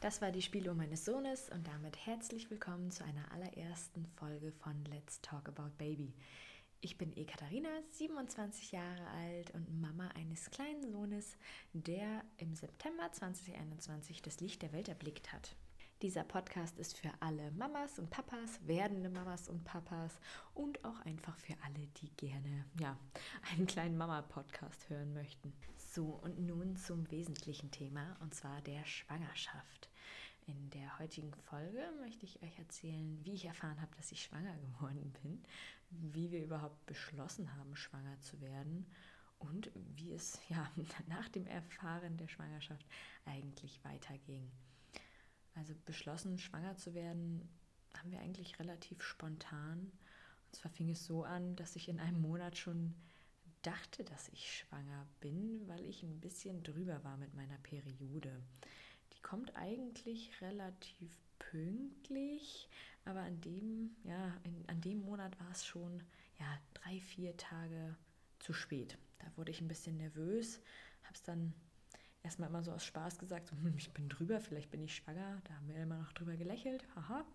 Das war die Spielung meines Sohnes und damit herzlich willkommen zu einer allerersten Folge von Let's Talk About Baby. Ich bin Ekaterina, 27 Jahre alt und Mama eines kleinen Sohnes, der im September 2021 das Licht der Welt erblickt hat. Dieser Podcast ist für alle Mamas und Papas, werdende Mamas und Papas und auch einfach für alle, die gerne ja, einen kleinen Mama-Podcast hören möchten. So, und nun zum wesentlichen Thema, und zwar der Schwangerschaft. In der heutigen Folge möchte ich euch erzählen, wie ich erfahren habe, dass ich schwanger geworden bin, wie wir überhaupt beschlossen haben, schwanger zu werden und wie es ja nach dem Erfahren der Schwangerschaft eigentlich weiterging. Also beschlossen, schwanger zu werden, haben wir eigentlich relativ spontan. Und zwar fing es so an, dass ich in einem Monat schon dachte, dass ich schwanger bin, weil ich ein bisschen drüber war mit meiner Periode. Die kommt eigentlich relativ pünktlich, aber an dem, ja, in, an dem Monat war es schon ja, drei, vier Tage zu spät. Da wurde ich ein bisschen nervös, habe es dann erstmal immer so aus Spaß gesagt, so, hm, ich bin drüber, vielleicht bin ich schwanger. Da haben wir immer noch drüber gelächelt, haha.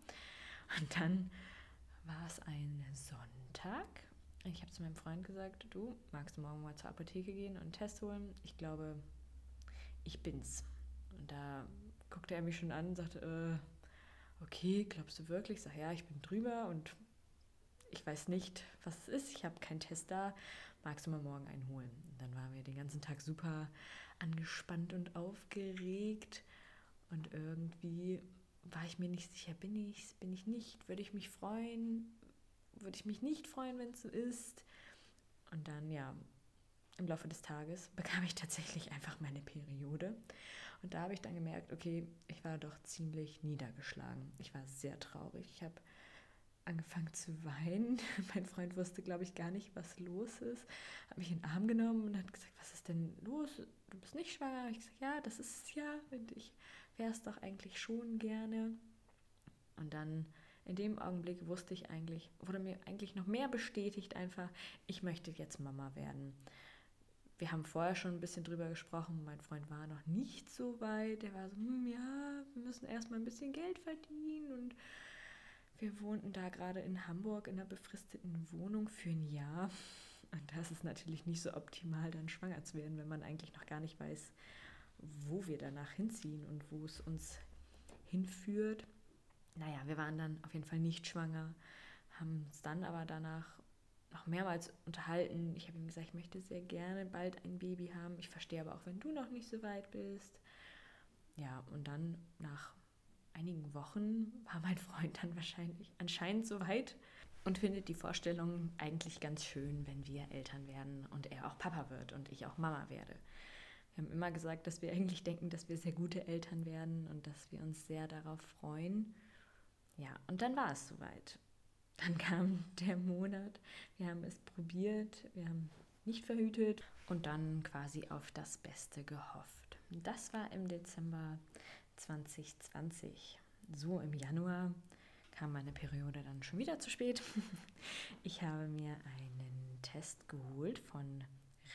Und dann war es ein Sonntag. Ich habe zu meinem Freund gesagt, du magst du morgen mal zur Apotheke gehen und einen Test holen? Ich glaube, ich bin's. Und da guckte er mich schon an und sagte, äh, okay, glaubst du wirklich? Ich sage, ja, ich bin drüber und ich weiß nicht, was es ist. Ich habe keinen Test da. Magst du mal morgen einen holen? Und dann waren wir den ganzen Tag super angespannt und aufgeregt. Und irgendwie war ich mir nicht sicher, bin ich bin ich nicht, würde ich mich freuen, würde ich mich nicht freuen, wenn es so ist. Und dann, ja, im Laufe des Tages bekam ich tatsächlich einfach meine Periode. Und da habe ich dann gemerkt, okay, ich war doch ziemlich niedergeschlagen. Ich war sehr traurig. Ich habe angefangen zu weinen. Mein Freund wusste, glaube ich, gar nicht, was los ist. Hat mich in den Arm genommen und hat gesagt, was ist denn los? Du bist nicht schwanger? Ich gesagt, ja, das ist es ja. Und ich wäre es doch eigentlich schon gerne. Und dann in dem Augenblick wusste ich eigentlich, wurde mir eigentlich noch mehr bestätigt einfach, ich möchte jetzt Mama werden. Wir haben vorher schon ein bisschen drüber gesprochen. Mein Freund war noch nicht so weit. Er war so, hm, ja, wir müssen erstmal ein bisschen Geld verdienen und wir wohnten da gerade in Hamburg in einer befristeten Wohnung für ein Jahr. Und das ist natürlich nicht so optimal, dann schwanger zu werden, wenn man eigentlich noch gar nicht weiß, wo wir danach hinziehen und wo es uns hinführt. Naja, wir waren dann auf jeden Fall nicht schwanger, haben uns dann aber danach noch mehrmals unterhalten. Ich habe ihm gesagt, ich möchte sehr gerne bald ein Baby haben. Ich verstehe aber auch, wenn du noch nicht so weit bist. Ja, und dann nach einigen Wochen war mein Freund dann wahrscheinlich anscheinend so weit und findet die Vorstellung eigentlich ganz schön, wenn wir Eltern werden und er auch Papa wird und ich auch Mama werde. Wir haben immer gesagt, dass wir eigentlich denken, dass wir sehr gute Eltern werden und dass wir uns sehr darauf freuen. Ja, und dann war es soweit. Dann kam der Monat, wir haben es probiert, wir haben nicht verhütet und dann quasi auf das Beste gehofft. Das war im Dezember 2020. So im Januar kam meine Periode dann schon wieder zu spät. Ich habe mir einen Test geholt von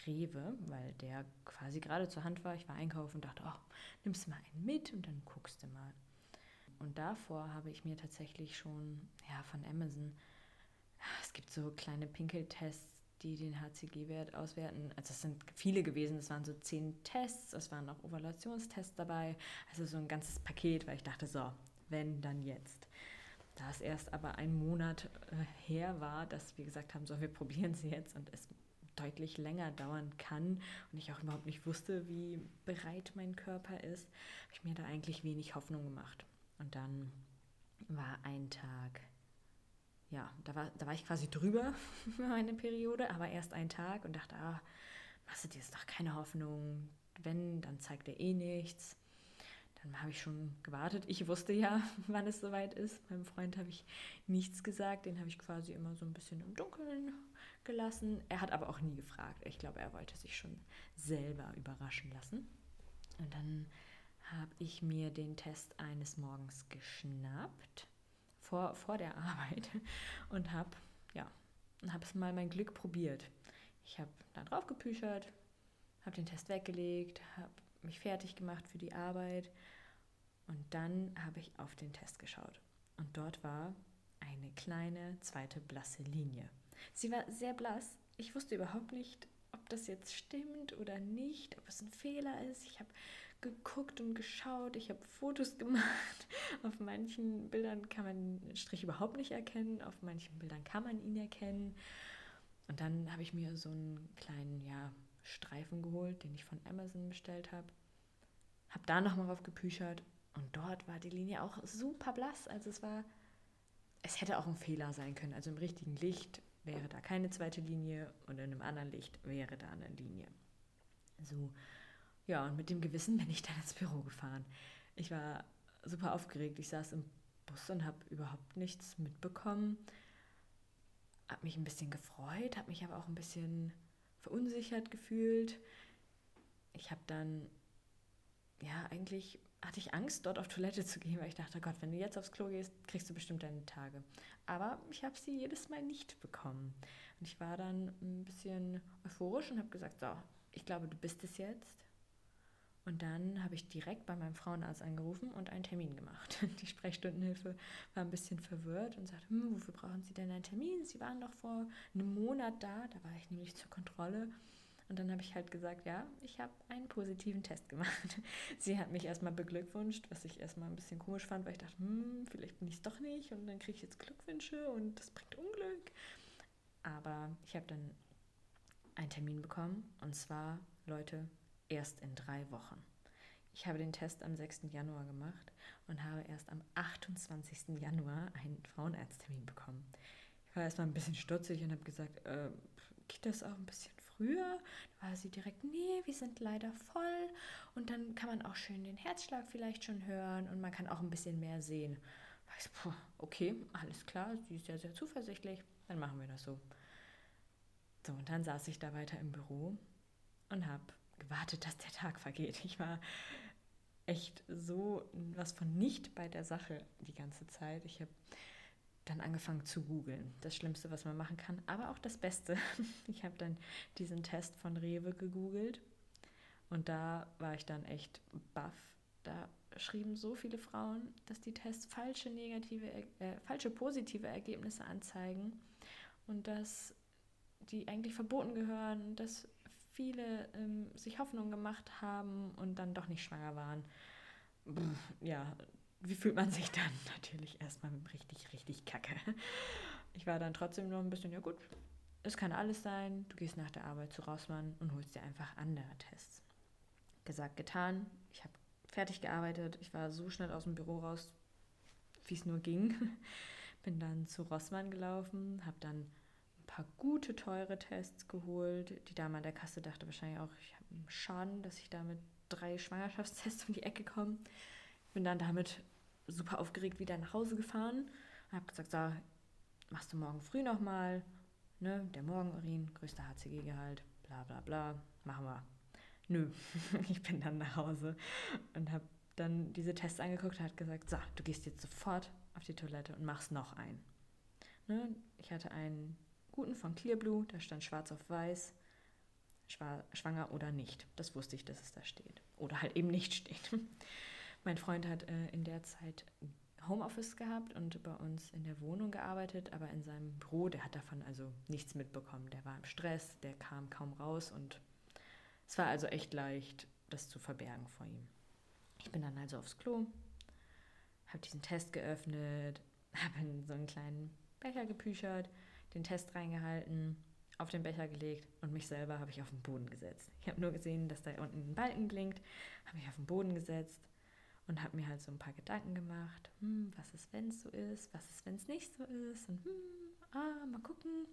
Rewe, weil der quasi gerade zur Hand war. Ich war einkaufen und dachte, oh, nimmst du mal einen mit und dann guckst du mal. Und davor habe ich mir tatsächlich schon ja, von Amazon, es gibt so kleine Pinkeltests, die den HCG-Wert auswerten. Also es sind viele gewesen, es waren so zehn Tests, es waren auch Ovulationstests dabei, also so ein ganzes Paket, weil ich dachte, so, wenn, dann jetzt. Da es erst aber ein Monat äh, her war, dass wir gesagt haben, so, wir probieren sie jetzt und es deutlich länger dauern kann und ich auch überhaupt nicht wusste, wie bereit mein Körper ist, habe ich mir da eigentlich wenig Hoffnung gemacht. Und dann war ein Tag ja, da war, da war ich quasi drüber für meine Periode, aber erst einen Tag und dachte, ah, machst du dir jetzt doch keine Hoffnung. Wenn, dann zeigt er eh nichts. Dann habe ich schon gewartet. Ich wusste ja, wann es soweit ist. Meinem Freund habe ich nichts gesagt. Den habe ich quasi immer so ein bisschen im Dunkeln gelassen. Er hat aber auch nie gefragt. Ich glaube, er wollte sich schon selber überraschen lassen. Und dann habe ich mir den Test eines Morgens geschnappt vor, vor der Arbeit und habe ja, habe es mal mein Glück probiert. Ich habe da drauf gepüchert, habe den Test weggelegt, habe mich fertig gemacht für die Arbeit Und dann habe ich auf den Test geschaut. Und dort war eine kleine zweite blasse Linie. Sie war sehr blass. Ich wusste überhaupt nicht, ob das jetzt stimmt oder nicht, ob es ein Fehler ist. Ich habe geguckt und geschaut, ich habe Fotos gemacht. Auf manchen Bildern kann man den Strich überhaupt nicht erkennen, auf manchen Bildern kann man ihn erkennen. Und dann habe ich mir so einen kleinen ja, Streifen geholt, den ich von Amazon bestellt habe. Habe da nochmal drauf gepüchert und dort war die Linie auch super blass. Also es war, es hätte auch ein Fehler sein können. Also im richtigen Licht wäre da keine zweite Linie und in einem anderen Licht wäre da eine Linie. So, ja, und mit dem Gewissen bin ich dann ins Büro gefahren. Ich war super aufgeregt. Ich saß im Bus und habe überhaupt nichts mitbekommen. Habe mich ein bisschen gefreut, habe mich aber auch ein bisschen verunsichert gefühlt. Ich habe dann, ja, eigentlich hatte ich Angst, dort auf Toilette zu gehen, weil ich dachte, Gott, wenn du jetzt aufs Klo gehst, kriegst du bestimmt deine Tage. Aber ich habe sie jedes Mal nicht bekommen. Und ich war dann ein bisschen euphorisch und habe gesagt, so, ich glaube, du bist es jetzt. Und dann habe ich direkt bei meinem Frauenarzt angerufen und einen Termin gemacht. Die Sprechstundenhilfe war ein bisschen verwirrt und sagte, hm, wofür brauchen Sie denn einen Termin? Sie waren doch vor einem Monat da, da war ich nämlich zur Kontrolle. Und dann habe ich halt gesagt, ja, ich habe einen positiven Test gemacht. Sie hat mich erstmal beglückwünscht, was ich erstmal ein bisschen komisch fand, weil ich dachte, hm, vielleicht bin ich es doch nicht und dann kriege ich jetzt Glückwünsche und das bringt Unglück. Aber ich habe dann einen Termin bekommen und zwar, Leute, erst in drei Wochen. Ich habe den Test am 6. Januar gemacht und habe erst am 28. Januar einen Frauenarzttermin bekommen. Ich war erstmal ein bisschen stutzig und habe gesagt, äh, geht das auch ein bisschen früher? Da war sie direkt, nee, wir sind leider voll. Und dann kann man auch schön den Herzschlag vielleicht schon hören und man kann auch ein bisschen mehr sehen. Ich so, puh, okay, alles klar, sie ist ja sehr zuversichtlich, dann machen wir das so. So, und dann saß ich da weiter im Büro und habe gewartet, dass der Tag vergeht. Ich war echt so was von nicht bei der Sache die ganze Zeit. Ich habe dann angefangen zu googeln. Das Schlimmste, was man machen kann, aber auch das Beste. Ich habe dann diesen Test von Rewe gegoogelt und da war ich dann echt baff. Da schrieben so viele Frauen, dass die Tests falsche negative, äh, falsche positive Ergebnisse anzeigen und dass die eigentlich verboten gehören, dass viele ähm, sich Hoffnung gemacht haben und dann doch nicht schwanger waren. ja, wie fühlt man sich dann? Natürlich erstmal richtig, richtig kacke. Ich war dann trotzdem noch ein bisschen, ja gut, es kann alles sein. Du gehst nach der Arbeit zu Rossmann und holst dir einfach andere Tests. Gesagt, getan. Ich habe fertig gearbeitet. Ich war so schnell aus dem Büro raus, wie es nur ging. Bin dann zu Rossmann gelaufen, habe dann paar gute, teure Tests geholt. Die Dame an der Kasse dachte wahrscheinlich auch, ich habe einen Schaden, dass ich da mit drei Schwangerschaftstests um die Ecke komme. Bin dann damit super aufgeregt wieder nach Hause gefahren und habe gesagt, so, machst du morgen früh nochmal, ne, der Morgenurin, größter HCG-Gehalt, bla bla bla, machen wir. Nö, ich bin dann nach Hause und habe dann diese Tests angeguckt und hat gesagt, so, du gehst jetzt sofort auf die Toilette und machst noch einen. Ne, ich hatte einen guten von Clearblue, da stand schwarz auf weiß, schwanger oder nicht. Das wusste ich, dass es da steht. Oder halt eben nicht steht. mein Freund hat äh, in der Zeit Homeoffice gehabt und bei uns in der Wohnung gearbeitet, aber in seinem Büro, der hat davon also nichts mitbekommen. Der war im Stress, der kam kaum raus und es war also echt leicht, das zu verbergen vor ihm. Ich bin dann also aufs Klo, habe diesen Test geöffnet, habe in so einen kleinen Becher gepüchert, den Test reingehalten, auf den Becher gelegt und mich selber habe ich auf den Boden gesetzt. Ich habe nur gesehen, dass da unten ein Balken blinkt, habe mich auf den Boden gesetzt und habe mir halt so ein paar Gedanken gemacht. Hm, was ist, wenn es so ist? Was ist, wenn es nicht so ist? Und hm, ah, mal gucken.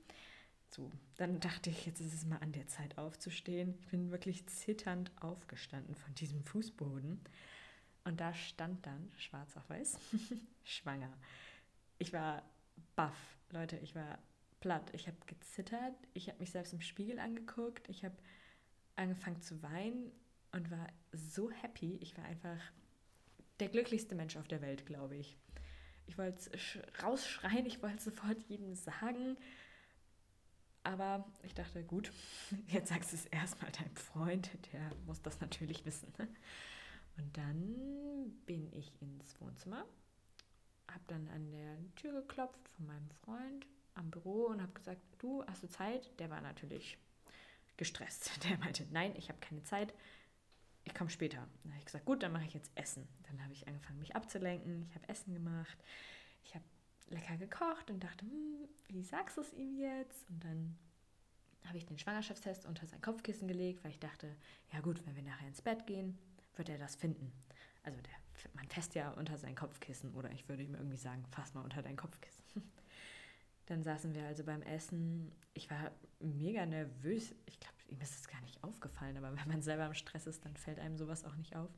So, dann dachte ich, jetzt ist es mal an der Zeit aufzustehen. Ich bin wirklich zitternd aufgestanden von diesem Fußboden. Und da stand dann, schwarz auf weiß, schwanger. Ich war baff, Leute, ich war platt. Ich habe gezittert, ich habe mich selbst im Spiegel angeguckt, ich habe angefangen zu weinen und war so happy. Ich war einfach der glücklichste Mensch auf der Welt, glaube ich. Ich wollte rausschreien, ich wollte sofort jedem sagen. Aber ich dachte, gut, jetzt sagst du es erstmal deinem Freund, der muss das natürlich wissen. Und dann bin ich ins Wohnzimmer, habe dann an der Tür geklopft von meinem Freund am Büro und habe gesagt, du, hast du Zeit? Der war natürlich gestresst. Der meinte, nein, ich habe keine Zeit, ich komme später. Dann habe ich gesagt, gut, dann mache ich jetzt Essen. Dann habe ich angefangen, mich abzulenken. Ich habe Essen gemacht. Ich habe lecker gekocht und dachte, hm, wie sagst du es ihm jetzt? Und dann habe ich den Schwangerschaftstest unter sein Kopfkissen gelegt, weil ich dachte, ja gut, wenn wir nachher ins Bett gehen, wird er das finden. Also der, man fässt ja unter sein Kopfkissen oder ich würde ihm irgendwie sagen, fass mal unter dein Kopfkissen. Dann saßen wir also beim Essen. Ich war mega nervös. Ich glaube, ihm ist es gar nicht aufgefallen, aber wenn man selber im Stress ist, dann fällt einem sowas auch nicht auf.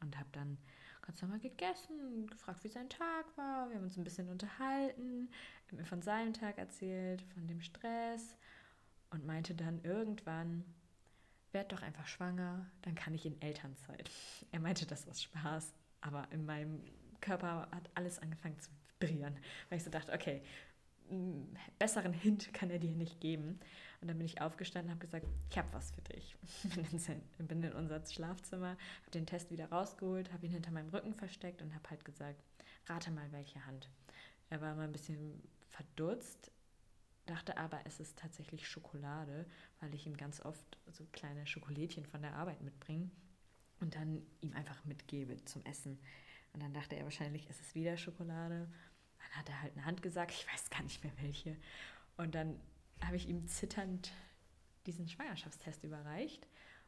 Und habe dann ganz normal gegessen, gefragt, wie sein Tag war. Wir haben uns ein bisschen unterhalten, er hat mir von seinem Tag erzählt, von dem Stress und meinte dann irgendwann, werd doch einfach schwanger, dann kann ich in Elternzeit. Er meinte das aus Spaß, aber in meinem Körper hat alles angefangen zu vibrieren, weil ich so dachte, okay, besseren Hint kann er dir nicht geben. Und dann bin ich aufgestanden und habe gesagt, ich habe was für dich. bin in unser Schlafzimmer, habe den Test wieder rausgeholt, habe ihn hinter meinem Rücken versteckt und habe halt gesagt, rate mal welche Hand. Er war mal ein bisschen verdutzt, dachte aber, es ist tatsächlich Schokolade, weil ich ihm ganz oft so kleine Schokolädchen von der Arbeit mitbringe und dann ihm einfach mitgebe zum Essen. Und dann dachte er wahrscheinlich, es ist wieder Schokolade. Dann hat er halt eine Hand gesagt, ich weiß gar nicht mehr welche. Und dann habe ich ihm zitternd diesen Schwangerschaftstest überreicht.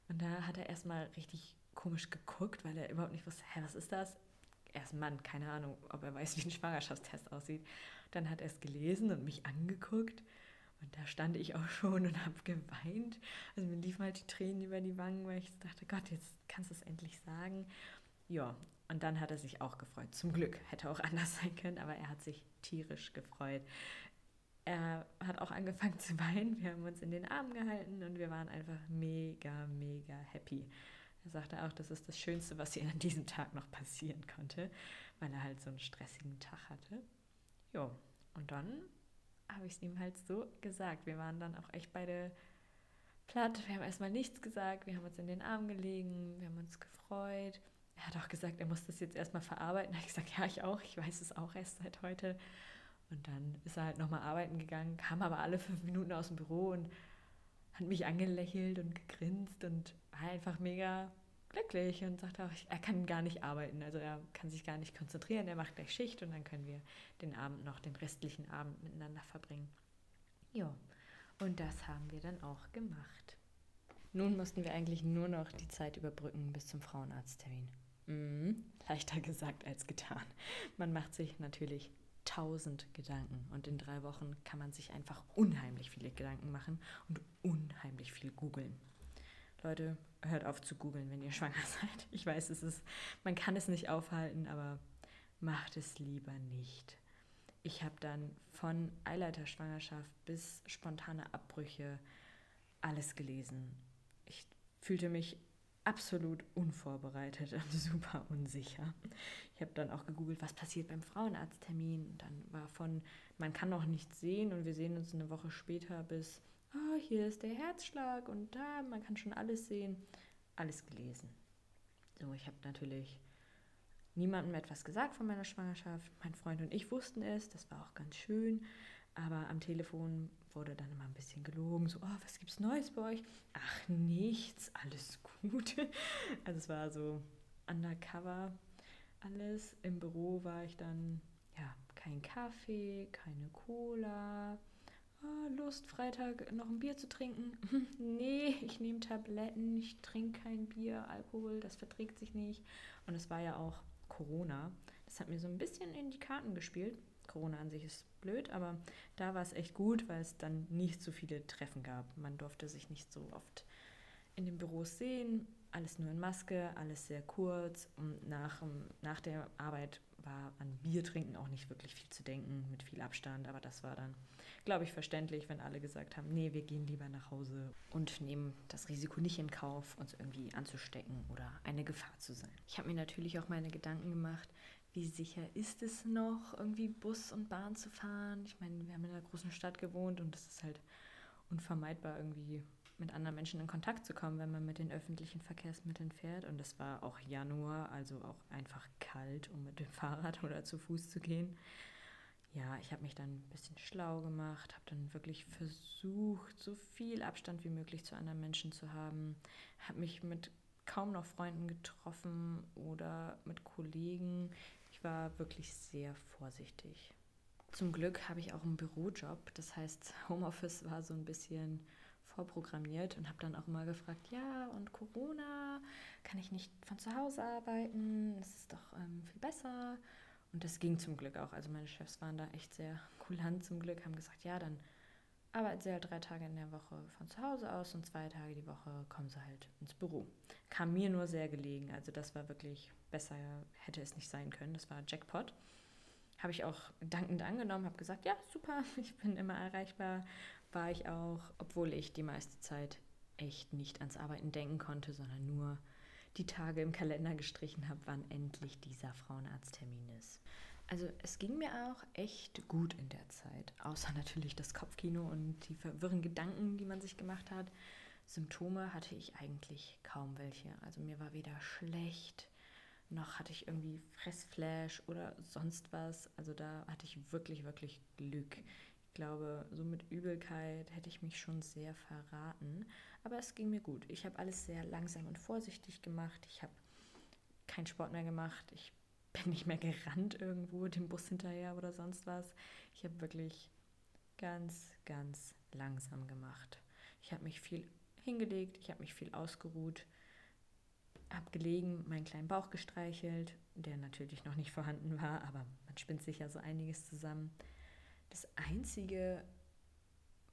Und da hat er erstmal richtig komisch geguckt, weil er überhaupt nicht wusste, hä, was ist das? Er ist ein Mann, keine Ahnung, ob er weiß, wie ein Schwangerschaftstest aussieht. Dann hat er es gelesen und mich angeguckt. Und da stand ich auch schon und habe geweint. Also mir liefen halt die Tränen über die Wangen, weil ich dachte, Gott, jetzt kannst du es endlich sagen. Ja, und dann hat er sich auch gefreut. Zum Glück hätte auch anders sein können, aber er hat sich tierisch gefreut. Er hat auch angefangen zu weinen. Wir haben uns in den Armen gehalten und wir waren einfach mega, mega happy. Er sagte auch, das ist das Schönste, was ihm an diesem Tag noch passieren konnte, weil er halt so einen stressigen Tag hatte. Jo, und dann habe ich es ihm halt so gesagt. Wir waren dann auch echt beide platt. Wir haben erstmal nichts gesagt. Wir haben uns in den Arm gelegen. Wir haben uns gefreut er hat auch gesagt, er muss das jetzt erstmal verarbeiten. Da habe ich gesagt, ja, ich auch, ich weiß es auch erst seit heute. Und dann ist er halt nochmal arbeiten gegangen, kam aber alle fünf Minuten aus dem Büro und hat mich angelächelt und gegrinst und war einfach mega glücklich und sagte auch, er kann gar nicht arbeiten, also er kann sich gar nicht konzentrieren, er macht gleich Schicht und dann können wir den Abend noch, den restlichen Abend miteinander verbringen. Ja, und das haben wir dann auch gemacht. Nun mussten wir eigentlich nur noch die Zeit überbrücken bis zum Frauenarzttermin. Mhm. Leichter gesagt als getan. Man macht sich natürlich tausend Gedanken und in drei Wochen kann man sich einfach unheimlich viele Gedanken machen und unheimlich viel googeln. Leute, hört auf zu googeln, wenn ihr schwanger seid. Ich weiß, es ist, man kann es nicht aufhalten, aber macht es lieber nicht. Ich habe dann von Eileiterschwangerschaft bis spontane Abbrüche alles gelesen. Ich fühlte mich absolut unvorbereitet und super unsicher. Ich habe dann auch gegoogelt, was passiert beim Frauenarzttermin. Dann war von, man kann noch nichts sehen und wir sehen uns eine Woche später bis, oh, hier ist der Herzschlag und da, man kann schon alles sehen. Alles gelesen. So, ich habe natürlich niemandem etwas gesagt von meiner Schwangerschaft. Mein Freund und ich wussten es, das war auch ganz schön. Aber am Telefon wurde dann immer ein bisschen gelogen, so, oh, was gibt's Neues bei euch? Ach, nichts, alles gut. Also es war so undercover alles. Im Büro war ich dann, ja, kein Kaffee, keine Cola. Oh, Lust, Freitag noch ein Bier zu trinken? nee, ich nehme Tabletten, ich trinke kein Bier, Alkohol, das verträgt sich nicht. Und es war ja auch Corona. Das hat mir so ein bisschen in die Karten gespielt. Corona an sich ist blöd, aber da war es echt gut, weil es dann nicht so viele Treffen gab. Man durfte sich nicht so oft in den Büros sehen, alles nur in Maske, alles sehr kurz und nach, nach der Arbeit war an Bier trinken auch nicht wirklich viel zu denken, mit viel Abstand, aber das war dann, glaube ich, verständlich, wenn alle gesagt haben, nee, wir gehen lieber nach Hause und nehmen das Risiko nicht in Kauf, uns irgendwie anzustecken oder eine Gefahr zu sein. Ich habe mir natürlich auch meine Gedanken gemacht, wie sicher ist es noch, irgendwie Bus und Bahn zu fahren? Ich meine, wir haben in einer großen Stadt gewohnt und es ist halt unvermeidbar, irgendwie mit anderen Menschen in Kontakt zu kommen, wenn man mit den öffentlichen Verkehrsmitteln fährt. Und es war auch Januar, also auch einfach kalt, um mit dem Fahrrad oder zu Fuß zu gehen. Ja, ich habe mich dann ein bisschen schlau gemacht, habe dann wirklich versucht, so viel Abstand wie möglich zu anderen Menschen zu haben, habe mich mit kaum noch Freunden getroffen oder mit Kollegen. Ich war wirklich sehr vorsichtig. Zum Glück habe ich auch einen Bürojob, das heißt, Homeoffice war so ein bisschen vorprogrammiert und habe dann auch immer gefragt, ja, und Corona, kann ich nicht von zu Hause arbeiten? Das ist doch ähm, viel besser. Und das ging zum Glück auch. Also meine Chefs waren da echt sehr kulant zum Glück, haben gesagt, ja, dann arbeiten sie halt drei Tage in der Woche von zu Hause aus und zwei Tage die Woche kommen sie halt ins Büro. Kam mir nur sehr gelegen. Also das war wirklich besser, hätte es nicht sein können. Das war Jackpot. Habe ich auch dankend angenommen, habe gesagt, ja, super, ich bin immer erreichbar war ich auch, obwohl ich die meiste Zeit echt nicht ans Arbeiten denken konnte, sondern nur die Tage im Kalender gestrichen habe, wann endlich dieser Frauenarzttermin ist. Also es ging mir auch echt gut in der Zeit, außer natürlich das Kopfkino und die verwirrenden Gedanken, die man sich gemacht hat. Symptome hatte ich eigentlich kaum welche. Also mir war weder schlecht, noch hatte ich irgendwie Fressflash oder sonst was. Also da hatte ich wirklich, wirklich Glück glaube, so mit Übelkeit hätte ich mich schon sehr verraten. Aber es ging mir gut. Ich habe alles sehr langsam und vorsichtig gemacht. Ich habe keinen Sport mehr gemacht. Ich bin nicht mehr gerannt irgendwo dem Bus hinterher oder sonst was. Ich habe wirklich ganz, ganz langsam gemacht. Ich habe mich viel hingelegt, ich habe mich viel ausgeruht, habe gelegen, meinen kleinen Bauch gestreichelt, der natürlich noch nicht vorhanden war, aber man spinnt sich ja so einiges zusammen. Das Einzige,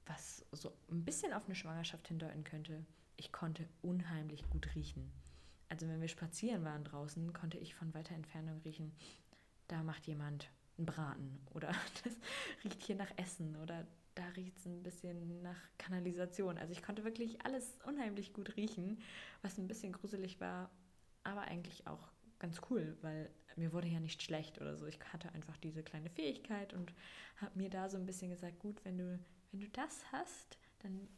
was so ein bisschen auf eine Schwangerschaft hindeuten könnte, ich konnte unheimlich gut riechen. Also wenn wir spazieren waren draußen, konnte ich von weiter Entfernung riechen, da macht jemand einen Braten oder das riecht hier nach Essen oder da riecht es ein bisschen nach Kanalisation. Also ich konnte wirklich alles unheimlich gut riechen, was ein bisschen gruselig war, aber eigentlich auch ganz cool, weil mir wurde ja nicht schlecht oder so. Ich hatte einfach diese kleine Fähigkeit und habe mir da so ein bisschen gesagt, gut, wenn du, wenn du das hast, dann,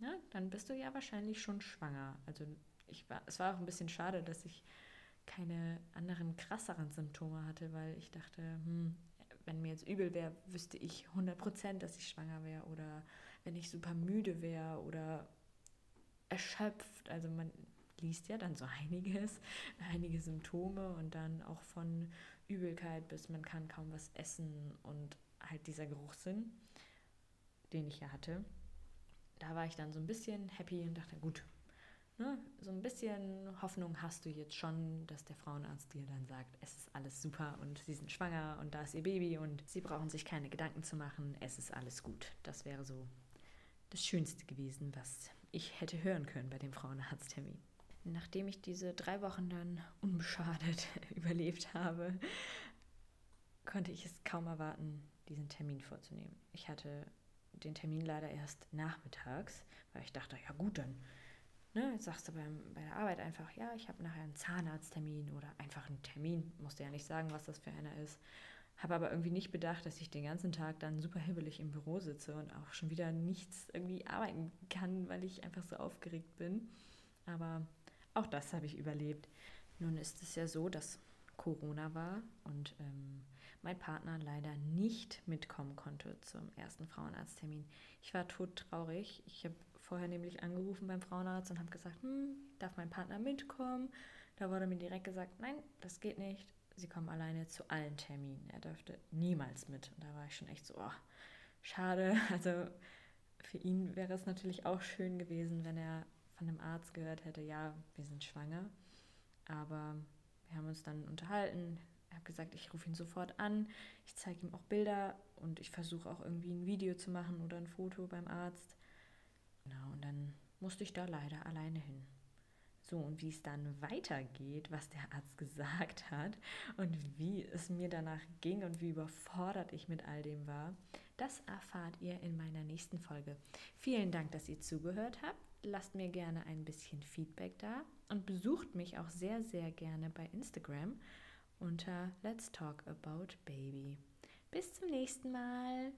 ja, dann bist du ja wahrscheinlich schon schwanger. Also ich war, es war auch ein bisschen schade, dass ich keine anderen krasseren Symptome hatte, weil ich dachte, hm, wenn mir jetzt übel wäre, wüsste ich 100 Prozent, dass ich schwanger wäre oder wenn ich super müde wäre oder erschöpft. Also man, liest ja dann so einiges, einige Symptome und dann auch von Übelkeit bis man kann kaum was essen und halt dieser Geruchssinn, den ich ja hatte. Da war ich dann so ein bisschen happy und dachte, gut, ne, so ein bisschen Hoffnung hast du jetzt schon, dass der Frauenarzt dir dann sagt, es ist alles super und sie sind schwanger und da ist ihr Baby und sie brauchen sich keine Gedanken zu machen, es ist alles gut. Das wäre so das Schönste gewesen, was ich hätte hören können bei dem Frauenarzttermin nachdem ich diese drei Wochen dann unbeschadet überlebt habe, konnte ich es kaum erwarten, diesen Termin vorzunehmen. Ich hatte den Termin leider erst nachmittags, weil ich dachte, ja gut, dann ne, jetzt sagst du beim, bei der Arbeit einfach, ja, ich habe nachher einen Zahnarzttermin oder einfach einen Termin, musste ja nicht sagen, was das für einer ist. Habe aber irgendwie nicht bedacht, dass ich den ganzen Tag dann super hibbelig im Büro sitze und auch schon wieder nichts irgendwie arbeiten kann, weil ich einfach so aufgeregt bin. Aber auch das habe ich überlebt. Nun ist es ja so, dass Corona war und ähm, mein Partner leider nicht mitkommen konnte zum ersten Frauenarzttermin. Ich war todtraurig. Ich habe vorher nämlich angerufen beim Frauenarzt und habe gesagt, hm, darf mein Partner mitkommen? Da wurde mir direkt gesagt, nein, das geht nicht. Sie kommen alleine zu allen Terminen. Er dürfte niemals mit. Und da war ich schon echt so, oh, schade. Also für ihn wäre es natürlich auch schön gewesen, wenn er von einem Arzt gehört hätte, ja, wir sind schwanger. Aber wir haben uns dann unterhalten. Hat gesagt, ich rufe ihn sofort an. Ich zeige ihm auch Bilder und ich versuche auch irgendwie ein Video zu machen oder ein Foto beim Arzt. Genau, und dann musste ich da leider alleine hin. So, und wie es dann weitergeht, was der Arzt gesagt hat und wie es mir danach ging und wie überfordert ich mit all dem war, das erfahrt ihr in meiner nächsten Folge. Vielen Dank, dass ihr zugehört habt lasst mir gerne ein bisschen Feedback da und besucht mich auch sehr, sehr gerne bei Instagram unter Let's Talk About Baby. Bis zum nächsten Mal.